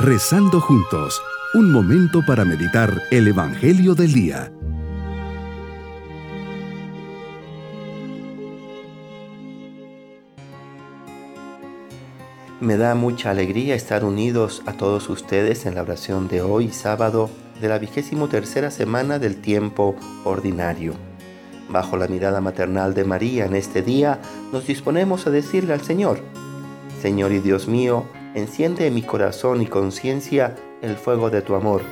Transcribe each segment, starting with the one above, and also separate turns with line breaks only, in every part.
Rezando juntos, un momento para meditar el Evangelio del Día.
Me da mucha alegría estar unidos a todos ustedes en la oración de hoy, sábado de la vigésimo tercera semana del tiempo ordinario. Bajo la mirada maternal de María en este día, nos disponemos a decirle al Señor, Señor y Dios mío, enciende en mi corazón y conciencia el fuego de tu amor,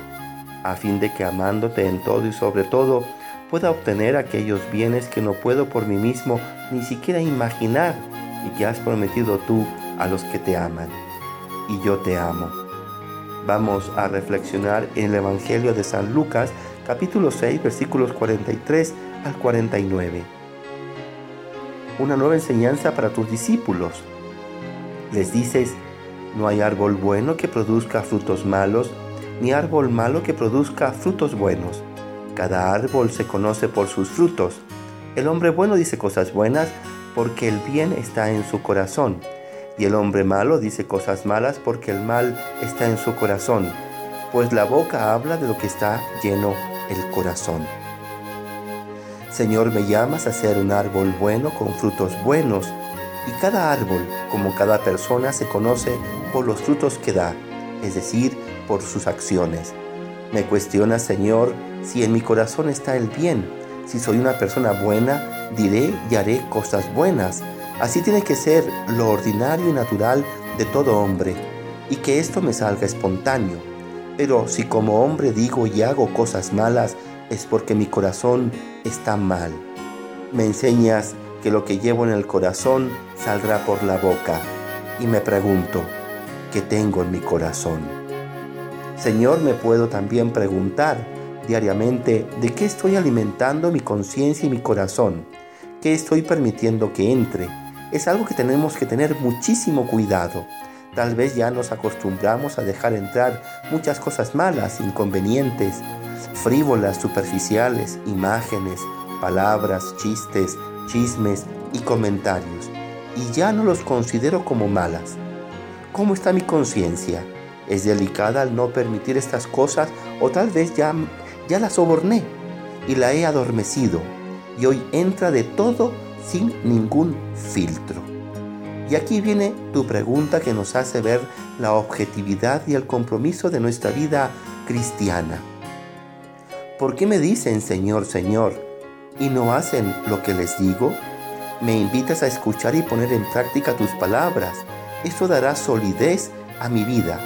a fin de que amándote en todo y sobre todo, pueda obtener aquellos bienes que no puedo por mí mismo ni siquiera imaginar y que has prometido tú a los que te aman. Y yo te amo. Vamos a reflexionar en el Evangelio de San Lucas, capítulo 6, versículos 43 al 49. Una nueva enseñanza para tus discípulos. Les dices, no hay árbol bueno que produzca frutos malos, ni árbol malo que produzca frutos buenos. Cada árbol se conoce por sus frutos. El hombre bueno dice cosas buenas porque el bien está en su corazón y el hombre malo dice cosas malas porque el mal está en su corazón, pues la boca habla de lo que está lleno el corazón. Señor, me llamas a ser un árbol bueno con frutos buenos, y cada árbol, como cada persona, se conoce por los frutos que da, es decir, por sus acciones. Me cuestiona, Señor, si en mi corazón está el bien. Si soy una persona buena, diré y haré cosas buenas Así tiene que ser lo ordinario y natural de todo hombre, y que esto me salga espontáneo. Pero si como hombre digo y hago cosas malas, es porque mi corazón está mal. Me enseñas que lo que llevo en el corazón saldrá por la boca, y me pregunto, ¿qué tengo en mi corazón? Señor, me puedo también preguntar diariamente de qué estoy alimentando mi conciencia y mi corazón, qué estoy permitiendo que entre es algo que tenemos que tener muchísimo cuidado. Tal vez ya nos acostumbramos a dejar entrar muchas cosas malas, inconvenientes, frívolas, superficiales, imágenes, palabras, chistes, chismes y comentarios. Y ya no los considero como malas. ¿Cómo está mi conciencia? ¿Es delicada al no permitir estas cosas o tal vez ya, ya la soborné y la he adormecido y hoy entra de todo sin ningún filtro. Y aquí viene tu pregunta que nos hace ver la objetividad y el compromiso de nuestra vida cristiana. ¿Por qué me dicen Señor, Señor y no hacen lo que les digo? Me invitas a escuchar y poner en práctica tus palabras. Eso dará solidez a mi vida.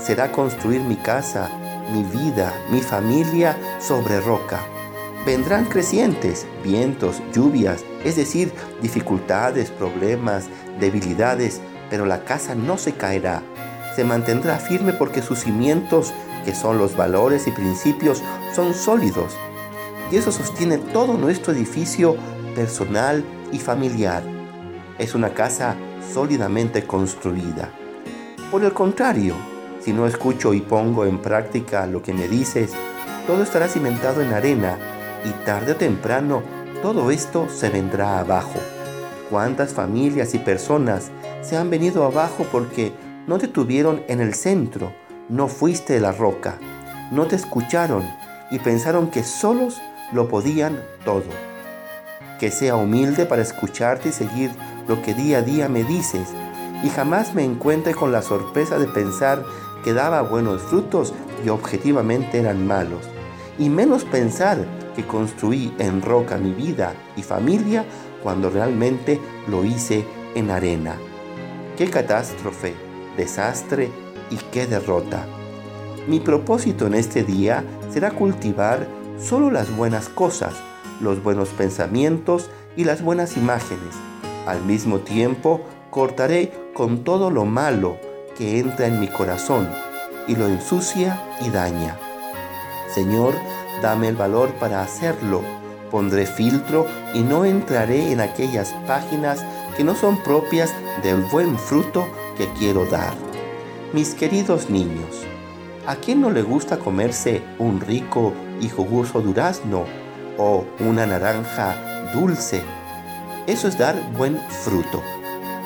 Será construir mi casa, mi vida, mi familia sobre roca vendrán crecientes, vientos, lluvias, es decir, dificultades, problemas, debilidades, pero la casa no se caerá. Se mantendrá firme porque sus cimientos, que son los valores y principios, son sólidos. Y eso sostiene todo nuestro edificio personal y familiar. Es una casa sólidamente construida. Por el contrario, si no escucho y pongo en práctica lo que me dices, todo estará cimentado en arena y tarde o temprano todo esto se vendrá abajo. ¿Cuántas familias y personas se han venido abajo porque no te tuvieron en el centro, no fuiste la roca, no te escucharon y pensaron que solos lo podían todo? Que sea humilde para escucharte y seguir lo que día a día me dices y jamás me encuentre con la sorpresa de pensar que daba buenos frutos y objetivamente eran malos. Y menos pensar que construí en roca mi vida y familia cuando realmente lo hice en arena. Qué catástrofe, desastre y qué derrota. Mi propósito en este día será cultivar solo las buenas cosas, los buenos pensamientos y las buenas imágenes. Al mismo tiempo, cortaré con todo lo malo que entra en mi corazón y lo ensucia y daña. Señor, Dame el valor para hacerlo. Pondré filtro y no entraré en aquellas páginas que no son propias del buen fruto que quiero dar. Mis queridos niños, ¿a quién no le gusta comerse un rico y jugoso durazno o una naranja dulce? Eso es dar buen fruto.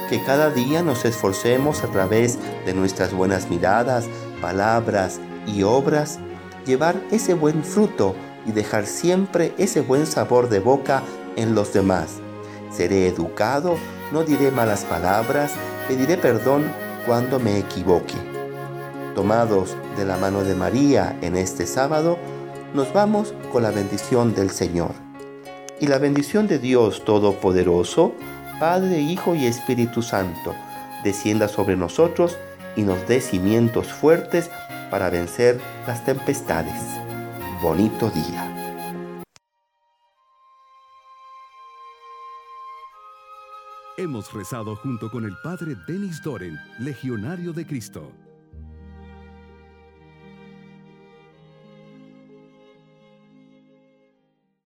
Que cada día nos esforcemos a través de nuestras buenas miradas, palabras y obras, llevar ese buen fruto y dejar siempre ese buen sabor de boca en los demás. Seré educado, no diré malas palabras, pediré perdón cuando me equivoque. Tomados de la mano de María en este sábado, nos vamos con la bendición del Señor. Y la bendición de Dios Todopoderoso, Padre, Hijo y Espíritu Santo, descienda sobre nosotros y nos dé cimientos fuertes para vencer las tempestades. Bonito día.
Hemos rezado junto con el Padre Denis Doren, Legionario de Cristo.